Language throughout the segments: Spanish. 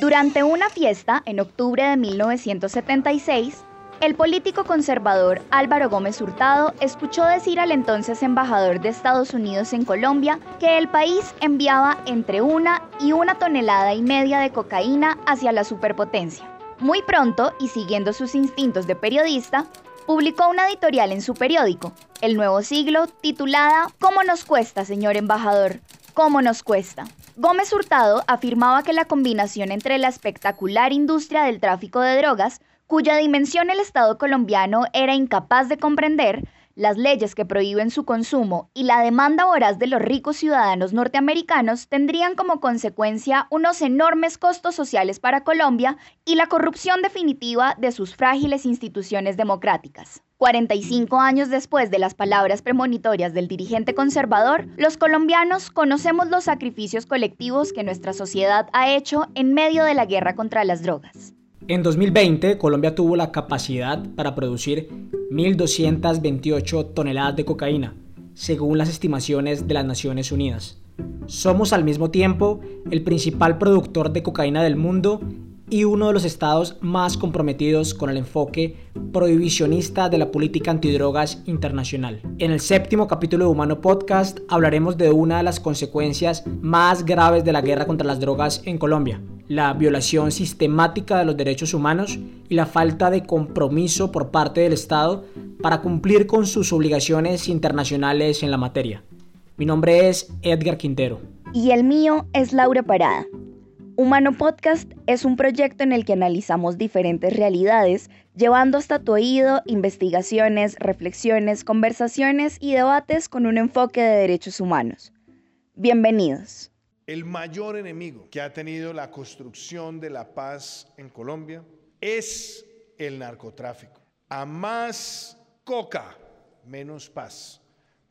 Durante una fiesta en octubre de 1976, el político conservador Álvaro Gómez Hurtado escuchó decir al entonces embajador de Estados Unidos en Colombia que el país enviaba entre una y una tonelada y media de cocaína hacia la superpotencia. Muy pronto, y siguiendo sus instintos de periodista, publicó una editorial en su periódico, El Nuevo Siglo, titulada ¿Cómo nos cuesta, señor embajador? ¿Cómo nos cuesta? Gómez Hurtado afirmaba que la combinación entre la espectacular industria del tráfico de drogas cuya dimensión el Estado colombiano era incapaz de comprender, las leyes que prohíben su consumo y la demanda voraz de los ricos ciudadanos norteamericanos tendrían como consecuencia unos enormes costos sociales para Colombia y la corrupción definitiva de sus frágiles instituciones democráticas. 45 años después de las palabras premonitorias del dirigente conservador, los colombianos conocemos los sacrificios colectivos que nuestra sociedad ha hecho en medio de la guerra contra las drogas. En 2020, Colombia tuvo la capacidad para producir 1.228 toneladas de cocaína, según las estimaciones de las Naciones Unidas. Somos al mismo tiempo el principal productor de cocaína del mundo y uno de los estados más comprometidos con el enfoque prohibicionista de la política antidrogas internacional. En el séptimo capítulo de Humano Podcast hablaremos de una de las consecuencias más graves de la guerra contra las drogas en Colombia, la violación sistemática de los derechos humanos y la falta de compromiso por parte del Estado para cumplir con sus obligaciones internacionales en la materia. Mi nombre es Edgar Quintero. Y el mío es Laura Parada. Humano Podcast es un proyecto en el que analizamos diferentes realidades, llevando hasta tu oído investigaciones, reflexiones, conversaciones y debates con un enfoque de derechos humanos. Bienvenidos. El mayor enemigo que ha tenido la construcción de la paz en Colombia es el narcotráfico. A más coca, menos paz,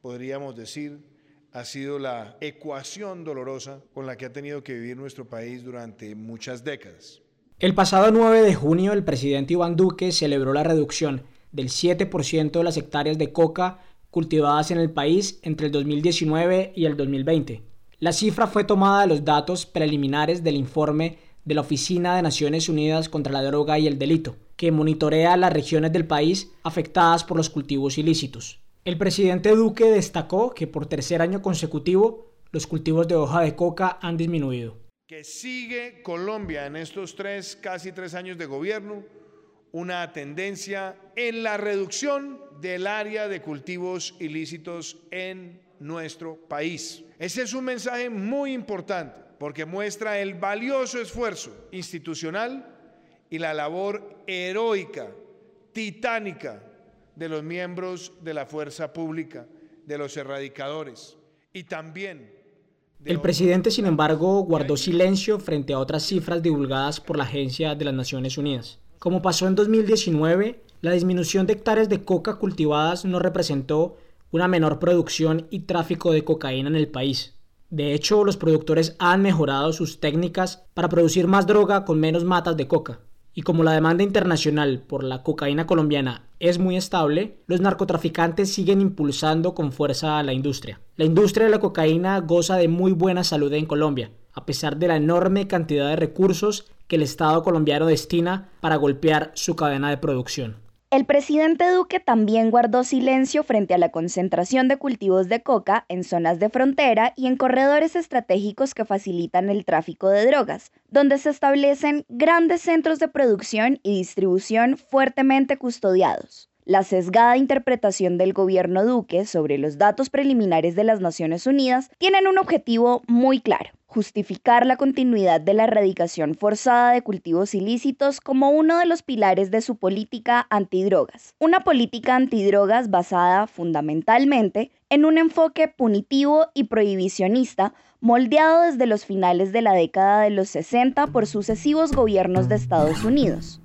podríamos decir, ha sido la ecuación dolorosa con la que ha tenido que vivir nuestro país durante muchas décadas. El pasado 9 de junio, el presidente Iván Duque celebró la reducción del 7% de las hectáreas de coca cultivadas en el país entre el 2019 y el 2020. La cifra fue tomada de los datos preliminares del informe de la Oficina de Naciones Unidas contra la Droga y el Delito, que monitorea las regiones del país afectadas por los cultivos ilícitos. El presidente Duque destacó que por tercer año consecutivo los cultivos de hoja de coca han disminuido. Que sigue Colombia en estos tres, casi tres años de gobierno, una tendencia en la reducción del área de cultivos ilícitos en nuestro país. Ese es un mensaje muy importante porque muestra el valioso esfuerzo institucional y la labor heroica, titánica de los miembros de la fuerza pública, de los erradicadores y también... El presidente, sin embargo, guardó silencio frente a otras cifras divulgadas por la Agencia de las Naciones Unidas. Como pasó en 2019, la disminución de hectáreas de coca cultivadas no representó una menor producción y tráfico de cocaína en el país. De hecho, los productores han mejorado sus técnicas para producir más droga con menos matas de coca. Y como la demanda internacional por la cocaína colombiana es muy estable, los narcotraficantes siguen impulsando con fuerza a la industria. La industria de la cocaína goza de muy buena salud en Colombia, a pesar de la enorme cantidad de recursos que el Estado colombiano destina para golpear su cadena de producción. El presidente Duque también guardó silencio frente a la concentración de cultivos de coca en zonas de frontera y en corredores estratégicos que facilitan el tráfico de drogas, donde se establecen grandes centros de producción y distribución fuertemente custodiados. La sesgada interpretación del gobierno Duque sobre los datos preliminares de las Naciones Unidas tienen un objetivo muy claro justificar la continuidad de la erradicación forzada de cultivos ilícitos como uno de los pilares de su política antidrogas. Una política antidrogas basada fundamentalmente en un enfoque punitivo y prohibicionista moldeado desde los finales de la década de los 60 por sucesivos gobiernos de Estados Unidos.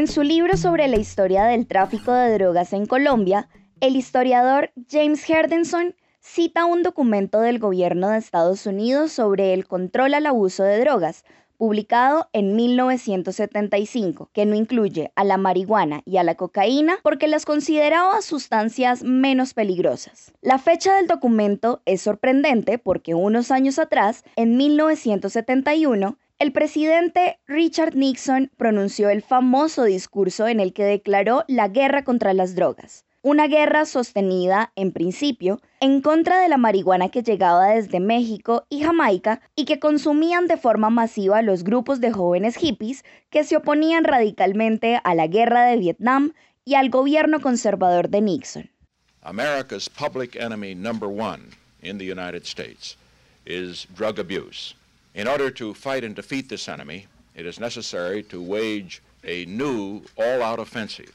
En su libro sobre la historia del tráfico de drogas en Colombia, el historiador James Herdenson cita un documento del gobierno de Estados Unidos sobre el control al abuso de drogas, publicado en 1975, que no incluye a la marihuana y a la cocaína porque las consideraba sustancias menos peligrosas. La fecha del documento es sorprendente porque unos años atrás, en 1971, el presidente Richard Nixon pronunció el famoso discurso en el que declaró la guerra contra las drogas. Una guerra sostenida, en principio, en contra de la marihuana que llegaba desde México y Jamaica y que consumían de forma masiva los grupos de jóvenes hippies que se oponían radicalmente a la guerra de Vietnam y al gobierno conservador de Nixon. America's public enemy number one in the United States is drug abuse. In order to fight and defeat this enemy, it is necessary to wage a new all-out offensive.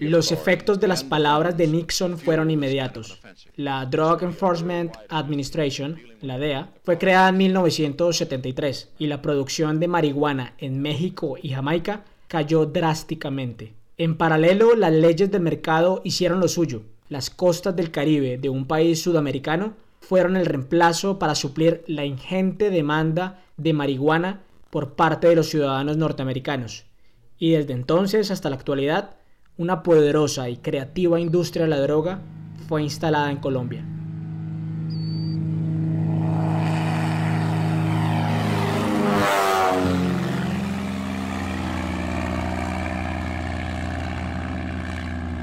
Los efectos de las palabras de Nixon fueron inmediatos. La Drug Enforcement Administration, la DEA, fue creada en 1973 y la producción de marihuana en México y Jamaica cayó drásticamente. En paralelo, las leyes del mercado hicieron lo suyo. Las costas del Caribe de un país sudamericano fueron el reemplazo para suplir la ingente demanda de marihuana por parte de los ciudadanos norteamericanos y desde entonces hasta la actualidad, una poderosa y creativa industria de la droga fue instalada en Colombia.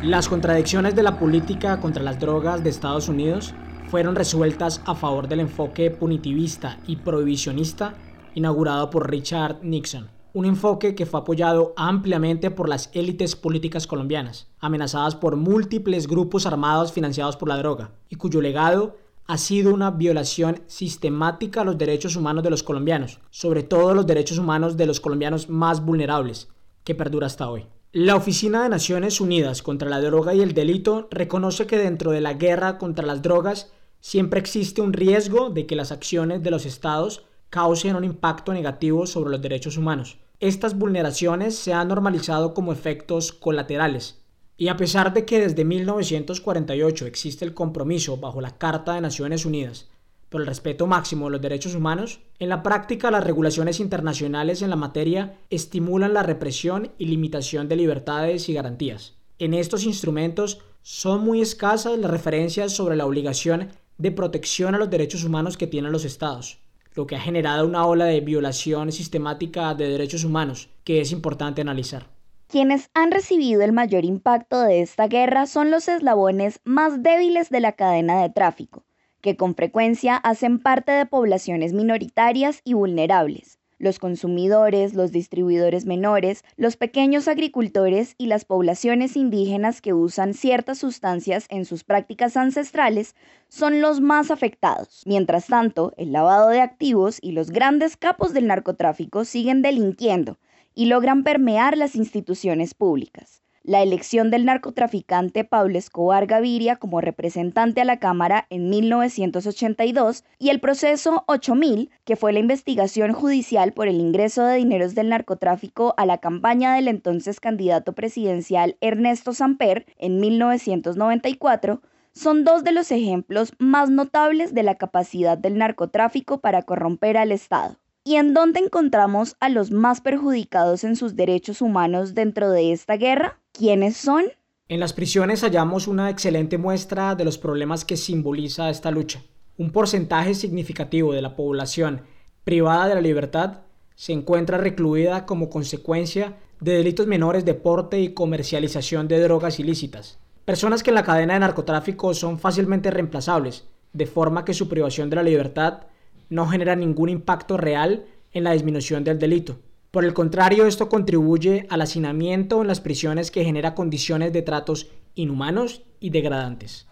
Las contradicciones de la política contra las drogas de Estados Unidos fueron resueltas a favor del enfoque punitivista y prohibicionista inaugurado por Richard Nixon un enfoque que fue apoyado ampliamente por las élites políticas colombianas, amenazadas por múltiples grupos armados financiados por la droga, y cuyo legado ha sido una violación sistemática a los derechos humanos de los colombianos, sobre todo los derechos humanos de los colombianos más vulnerables, que perdura hasta hoy. La Oficina de Naciones Unidas contra la Droga y el Delito reconoce que dentro de la guerra contra las drogas siempre existe un riesgo de que las acciones de los estados causen un impacto negativo sobre los derechos humanos, estas vulneraciones se han normalizado como efectos colaterales. Y a pesar de que desde 1948 existe el compromiso bajo la Carta de Naciones Unidas por el respeto máximo de los derechos humanos, en la práctica las regulaciones internacionales en la materia estimulan la represión y limitación de libertades y garantías. En estos instrumentos son muy escasas las referencias sobre la obligación de protección a los derechos humanos que tienen los estados lo que ha generado una ola de violación sistemática de derechos humanos que es importante analizar. Quienes han recibido el mayor impacto de esta guerra son los eslabones más débiles de la cadena de tráfico, que con frecuencia hacen parte de poblaciones minoritarias y vulnerables, los consumidores, los distribuidores menores, los pequeños agricultores y las poblaciones indígenas que usan ciertas sustancias en sus prácticas ancestrales son los más afectados. Mientras tanto, el lavado de activos y los grandes capos del narcotráfico siguen delinquiendo y logran permear las instituciones públicas la elección del narcotraficante Pablo Escobar Gaviria como representante a la Cámara en 1982 y el proceso 8000, que fue la investigación judicial por el ingreso de dineros del narcotráfico a la campaña del entonces candidato presidencial Ernesto Samper en 1994, son dos de los ejemplos más notables de la capacidad del narcotráfico para corromper al Estado. ¿Y en dónde encontramos a los más perjudicados en sus derechos humanos dentro de esta guerra? ¿Quiénes son? En las prisiones hallamos una excelente muestra de los problemas que simboliza esta lucha. Un porcentaje significativo de la población privada de la libertad se encuentra recluida como consecuencia de delitos menores de porte y comercialización de drogas ilícitas. Personas que en la cadena de narcotráfico son fácilmente reemplazables, de forma que su privación de la libertad no genera ningún impacto real en la disminución del delito. Por el contrario, esto contribuye al hacinamiento en las prisiones que genera condiciones de tratos inhumanos y degradantes.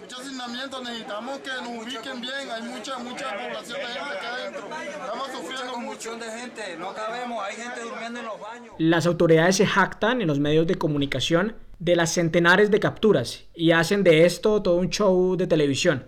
Mucho hacinamiento, necesitamos que nos ubiquen bien, hay mucha, mucha población de gente acá adentro. Estamos sufriendo mucho de gente, no cabemos, hay gente durmiendo en los baños. Las autoridades se jactan en los medios de comunicación de las centenares de capturas y hacen de esto todo un show de televisión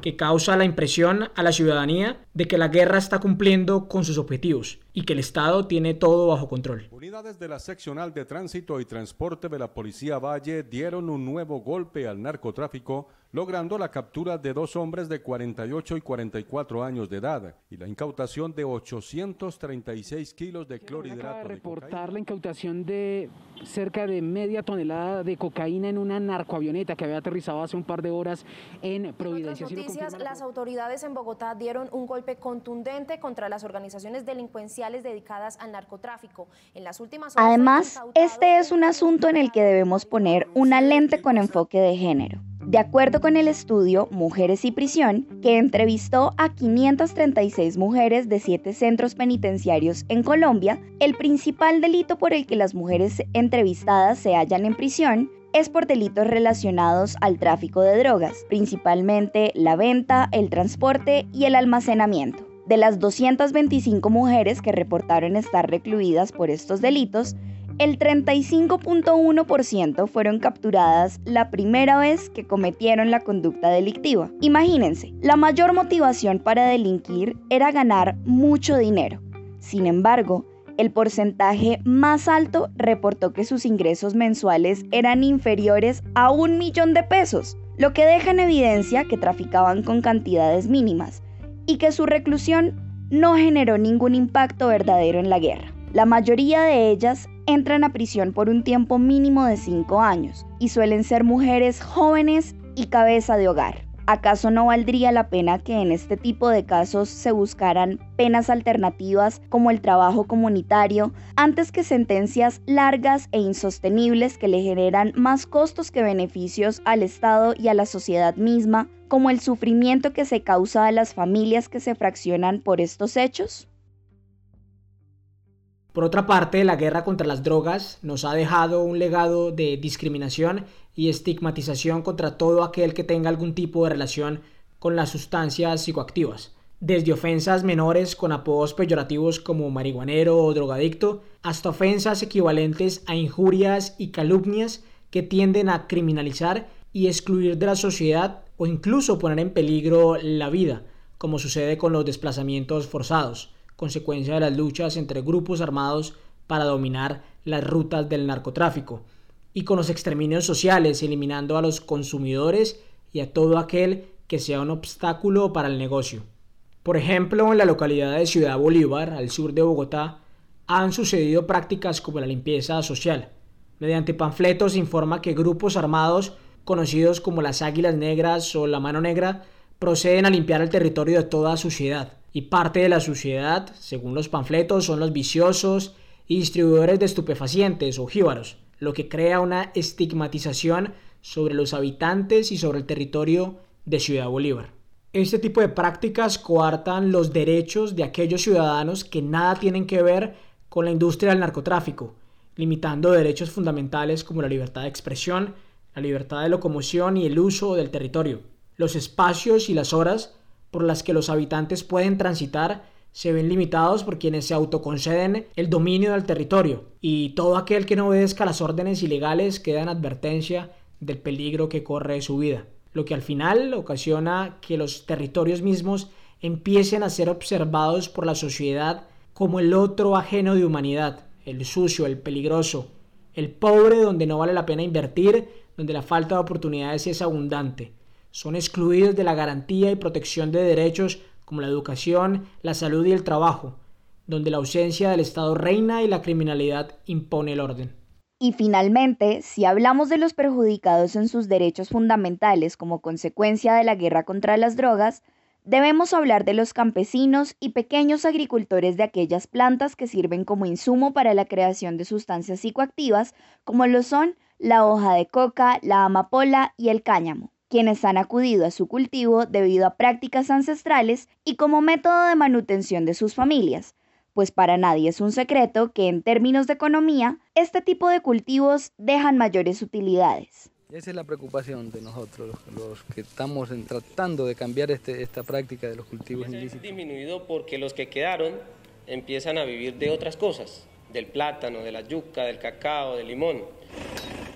que causa la impresión a la ciudadanía de que la guerra está cumpliendo con sus objetivos y que el Estado tiene todo bajo control. Unidades de la seccional de tránsito y transporte de la Policía Valle dieron un nuevo golpe al narcotráfico logrando la captura de dos hombres de 48 y 44 años de edad y la incautación de 836 kilos de clorhidrato. Acaba de reportar la incautación de cerca de media tonelada de cocaína en una narcoavioneta que había aterrizado hace un par de horas en Providencia. En noticias, las autoridades en Bogotá dieron un golpe contundente contra las organizaciones delincuenciales dedicadas al narcotráfico. En las últimas Además, este es un asunto en el que debemos poner una lente con enfoque de género. De acuerdo con el estudio Mujeres y Prisión, que entrevistó a 536 mujeres de siete centros penitenciarios en Colombia, el principal delito por el que las mujeres entrevistadas se hallan en prisión es por delitos relacionados al tráfico de drogas, principalmente la venta, el transporte y el almacenamiento. De las 225 mujeres que reportaron estar recluidas por estos delitos, el 35.1% fueron capturadas la primera vez que cometieron la conducta delictiva. Imagínense, la mayor motivación para delinquir era ganar mucho dinero. Sin embargo, el porcentaje más alto reportó que sus ingresos mensuales eran inferiores a un millón de pesos, lo que deja en evidencia que traficaban con cantidades mínimas y que su reclusión no generó ningún impacto verdadero en la guerra. La mayoría de ellas entran a prisión por un tiempo mínimo de 5 años y suelen ser mujeres jóvenes y cabeza de hogar. ¿Acaso no valdría la pena que en este tipo de casos se buscaran penas alternativas como el trabajo comunitario antes que sentencias largas e insostenibles que le generan más costos que beneficios al Estado y a la sociedad misma, como el sufrimiento que se causa a las familias que se fraccionan por estos hechos? Por otra parte, la guerra contra las drogas nos ha dejado un legado de discriminación y estigmatización contra todo aquel que tenga algún tipo de relación con las sustancias psicoactivas. Desde ofensas menores con apodos peyorativos como marihuanero o drogadicto, hasta ofensas equivalentes a injurias y calumnias que tienden a criminalizar y excluir de la sociedad o incluso poner en peligro la vida, como sucede con los desplazamientos forzados consecuencia de las luchas entre grupos armados para dominar las rutas del narcotráfico, y con los exterminios sociales, eliminando a los consumidores y a todo aquel que sea un obstáculo para el negocio. Por ejemplo, en la localidad de Ciudad Bolívar, al sur de Bogotá, han sucedido prácticas como la limpieza social. Mediante panfletos se informa que grupos armados, conocidos como las Águilas Negras o la Mano Negra, proceden a limpiar el territorio de toda suciedad. Y parte de la suciedad, según los panfletos, son los viciosos y distribuidores de estupefacientes o jíbaros, lo que crea una estigmatización sobre los habitantes y sobre el territorio de Ciudad Bolívar. Este tipo de prácticas coartan los derechos de aquellos ciudadanos que nada tienen que ver con la industria del narcotráfico, limitando derechos fundamentales como la libertad de expresión, la libertad de locomoción y el uso del territorio. Los espacios y las horas por las que los habitantes pueden transitar se ven limitados por quienes se autoconceden el dominio del territorio y todo aquel que no obedezca las órdenes ilegales queda en advertencia del peligro que corre su vida, lo que al final ocasiona que los territorios mismos empiecen a ser observados por la sociedad como el otro ajeno de humanidad, el sucio, el peligroso, el pobre donde no vale la pena invertir, donde la falta de oportunidades es abundante son excluidos de la garantía y protección de derechos como la educación, la salud y el trabajo, donde la ausencia del Estado reina y la criminalidad impone el orden. Y finalmente, si hablamos de los perjudicados en sus derechos fundamentales como consecuencia de la guerra contra las drogas, debemos hablar de los campesinos y pequeños agricultores de aquellas plantas que sirven como insumo para la creación de sustancias psicoactivas, como lo son la hoja de coca, la amapola y el cáñamo quienes han acudido a su cultivo debido a prácticas ancestrales y como método de manutención de sus familias, pues para nadie es un secreto que en términos de economía, este tipo de cultivos dejan mayores utilidades. Esa es la preocupación de nosotros, los, que estamos tratando de cambiar este, esta práctica de los cultivos ilícitos. disminuido porque los que quedaron empiezan a vivir de otras cosas, del plátano, de la yuca, del cacao, del limón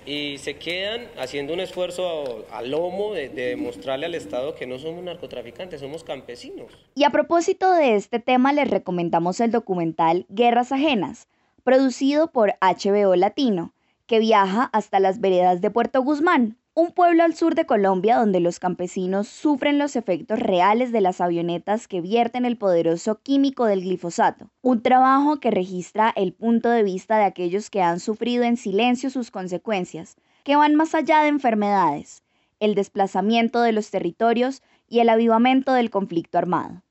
y se quedan haciendo un esfuerzo a, lomo de, de, demostrarle al Estado que no somos narcotraficantes, somos campesinos. Y a propósito de este tema, les recomendamos el documental Guerras Ajenas, producido por HBO Latino, que viaja hasta las veredas de Puerto Guzmán, un pueblo al sur de Colombia donde los campesinos sufren los efectos reales de las avionetas que vierten el poderoso químico del glifosato, un trabajo que registra el punto de vista de aquellos que han sufrido en silencio sus consecuencias, que van más allá de enfermedades, el desplazamiento de los territorios y el avivamiento del conflicto armado.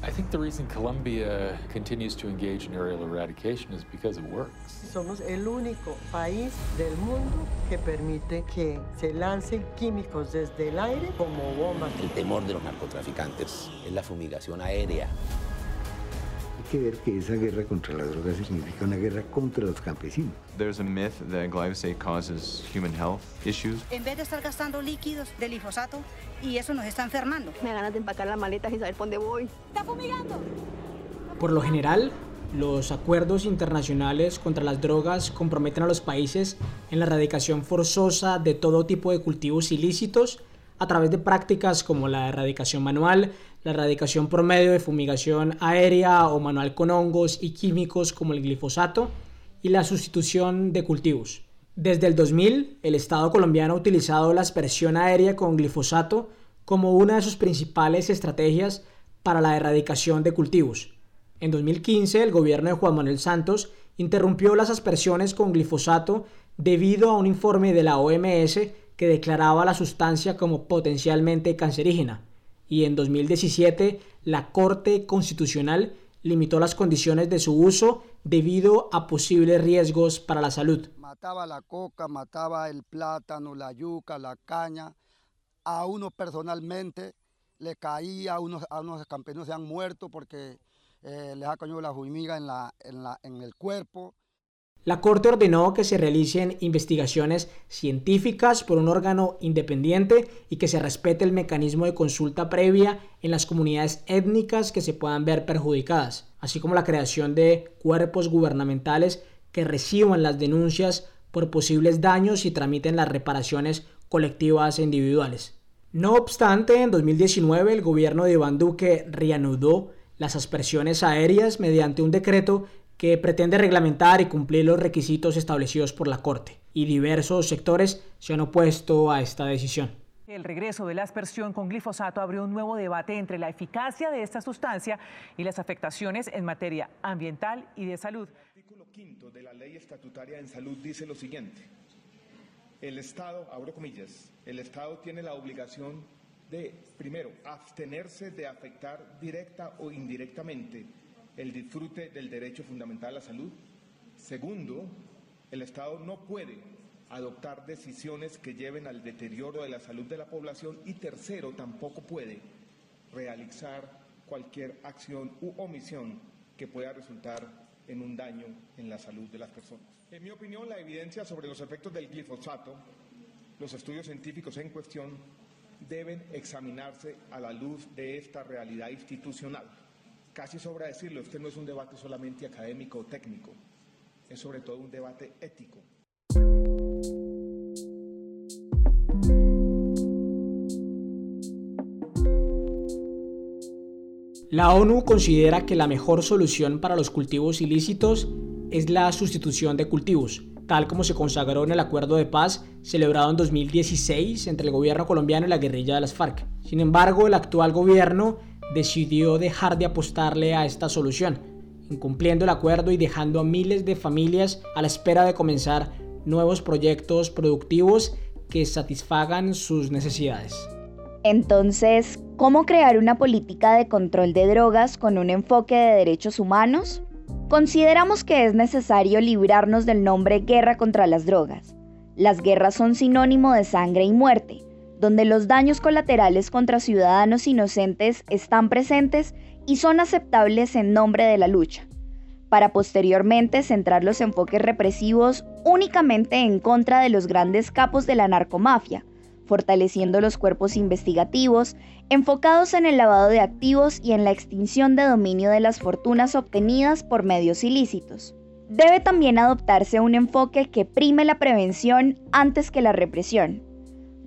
I think the reason Colombia continues to engage in aerial eradication is because it works. Somos el único país del mundo que permite que se lancen químicos desde el aire como bombas. El temor de los narcotraficantes es la fumigación aérea que ver que esa guerra contra la droga significa una guerra contra los campesinos. There's a myth that glyphosate causes human health issues. En vez de estar gastando líquidos de glifosato y eso nos está enfermando. Me ganas de empacar las maletas y saber por dónde voy. ¡Está fumigando! Por lo general, los acuerdos internacionales contra las drogas comprometen a los países en la erradicación forzosa de todo tipo de cultivos ilícitos a través de prácticas como la erradicación manual, la erradicación por medio de fumigación aérea o manual con hongos y químicos como el glifosato y la sustitución de cultivos. Desde el 2000, el Estado colombiano ha utilizado la aspersión aérea con glifosato como una de sus principales estrategias para la erradicación de cultivos. En 2015, el gobierno de Juan Manuel Santos interrumpió las aspersiones con glifosato debido a un informe de la OMS que declaraba la sustancia como potencialmente cancerígena y en 2017 la Corte Constitucional limitó las condiciones de su uso debido a posibles riesgos para la salud. Mataba la coca, mataba el plátano, la yuca, la caña. A uno personalmente le caía, a unos, a campesinos se han muerto porque eh, les ha caído la huimiga en, la, en, la, en el cuerpo. La Corte ordenó que se realicen investigaciones científicas por un órgano independiente y que se respete el mecanismo de consulta previa en las comunidades étnicas que se puedan ver perjudicadas, así como la creación de cuerpos gubernamentales que reciban las denuncias por posibles daños y tramiten las reparaciones colectivas e individuales. No obstante, en 2019 el gobierno de Iván Duque reanudó las aspersiones aéreas mediante un decreto que pretende reglamentar y cumplir los requisitos establecidos por la Corte, y diversos sectores se han opuesto a esta decisión. El regreso de la aspersión con glifosato abrió un nuevo debate entre la eficacia de esta sustancia y las afectaciones en materia ambiental y de salud. El artículo quinto de la ley estatutaria en salud dice lo siguiente. El Estado, abro comillas, el Estado tiene la obligación de, primero, abstenerse de afectar directa o indirectamente el disfrute del derecho fundamental a la salud. Segundo, el Estado no puede adoptar decisiones que lleven al deterioro de la salud de la población. Y tercero, tampoco puede realizar cualquier acción u omisión que pueda resultar en un daño en la salud de las personas. En mi opinión, la evidencia sobre los efectos del glifosato, los estudios científicos en cuestión, deben examinarse a la luz de esta realidad institucional casi sobra decirlo, este no es un debate solamente académico o técnico, es sobre todo un debate ético. La ONU considera que la mejor solución para los cultivos ilícitos es la sustitución de cultivos, tal como se consagró en el acuerdo de paz celebrado en 2016 entre el gobierno colombiano y la guerrilla de las FARC. Sin embargo, el actual gobierno decidió dejar de apostarle a esta solución, incumpliendo el acuerdo y dejando a miles de familias a la espera de comenzar nuevos proyectos productivos que satisfagan sus necesidades. Entonces, ¿cómo crear una política de control de drogas con un enfoque de derechos humanos? Consideramos que es necesario librarnos del nombre guerra contra las drogas. Las guerras son sinónimo de sangre y muerte, donde los daños colaterales contra ciudadanos inocentes están presentes y son aceptables en nombre de la lucha, para posteriormente centrar los enfoques represivos únicamente en contra de los grandes capos de la narcomafia, fortaleciendo los cuerpos investigativos, enfocados en el lavado de activos y en la extinción de dominio de las fortunas obtenidas por medios ilícitos. Debe también adoptarse un enfoque que prime la prevención antes que la represión,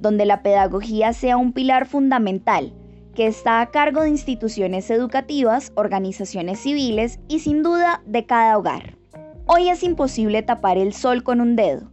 donde la pedagogía sea un pilar fundamental que está a cargo de instituciones educativas, organizaciones civiles y sin duda de cada hogar. Hoy es imposible tapar el sol con un dedo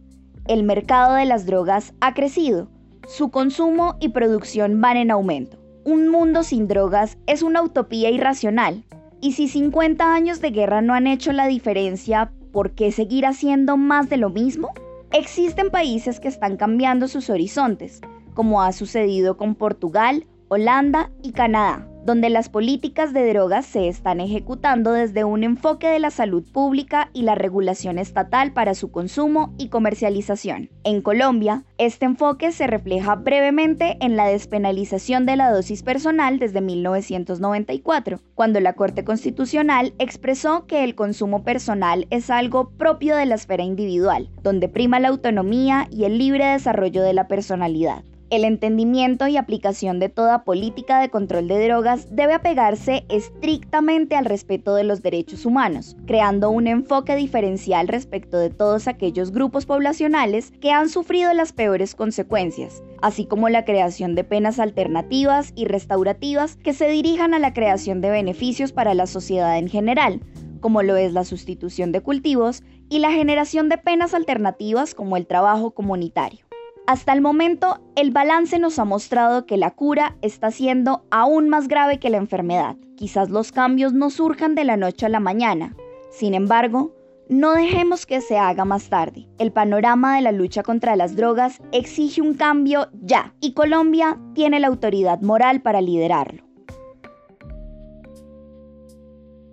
el mercado de las drogas ha crecido, su consumo y producción van en aumento. Un mundo sin drogas es una utopía irracional, y si 50 años de guerra no han hecho la diferencia, ¿por qué seguir haciendo más de lo mismo? Existen países que están cambiando sus horizontes, como ha sucedido con Portugal, Holanda y Canadá donde las políticas de drogas se están ejecutando desde un enfoque de la salud pública y la regulación estatal para su consumo y comercialización. En Colombia, este enfoque se refleja brevemente en la despenalización de la dosis personal desde 1994, cuando la Corte Constitucional expresó que el consumo personal es algo propio de la esfera individual, donde prima la autonomía y el libre desarrollo de la personalidad. El entendimiento y aplicación de toda política de control de drogas debe apegarse estrictamente al respeto de los derechos humanos, creando un enfoque diferencial respecto de todos aquellos grupos poblacionales que han sufrido las peores consecuencias, así como la creación de penas alternativas y restaurativas que se dirijan a la creación de beneficios para la sociedad en general, como lo es la sustitución de cultivos y la generación de penas alternativas como el trabajo comunitario. Hasta el momento, el balance nos ha mostrado que la cura está siendo aún más grave que la enfermedad. Quizás los cambios no surjan de la noche a la mañana. Sin embargo, no dejemos que se haga más tarde. El panorama de la lucha contra las drogas exige un cambio ya y Colombia tiene la autoridad moral para liderarlo.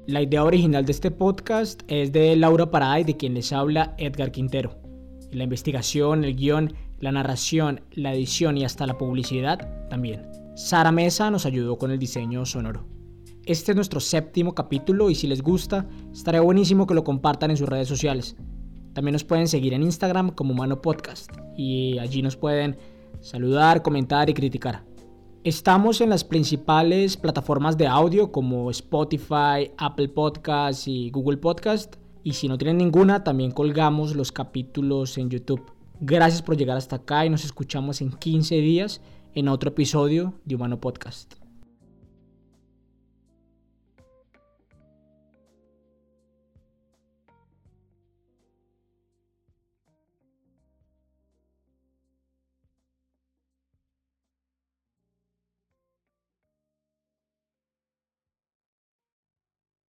La idea original de este podcast es de Laura Parada y de quien les habla Edgar Quintero. La investigación, el guion la narración, la edición y hasta la publicidad también. Sara Mesa nos ayudó con el diseño sonoro. Este es nuestro séptimo capítulo y si les gusta, estaría buenísimo que lo compartan en sus redes sociales. También nos pueden seguir en Instagram como Humano Podcast y allí nos pueden saludar, comentar y criticar. Estamos en las principales plataformas de audio como Spotify, Apple Podcasts y Google Podcast. Y si no tienen ninguna, también colgamos los capítulos en YouTube. Gracias por llegar hasta acá y nos escuchamos en 15 días en otro episodio de Humano Podcast.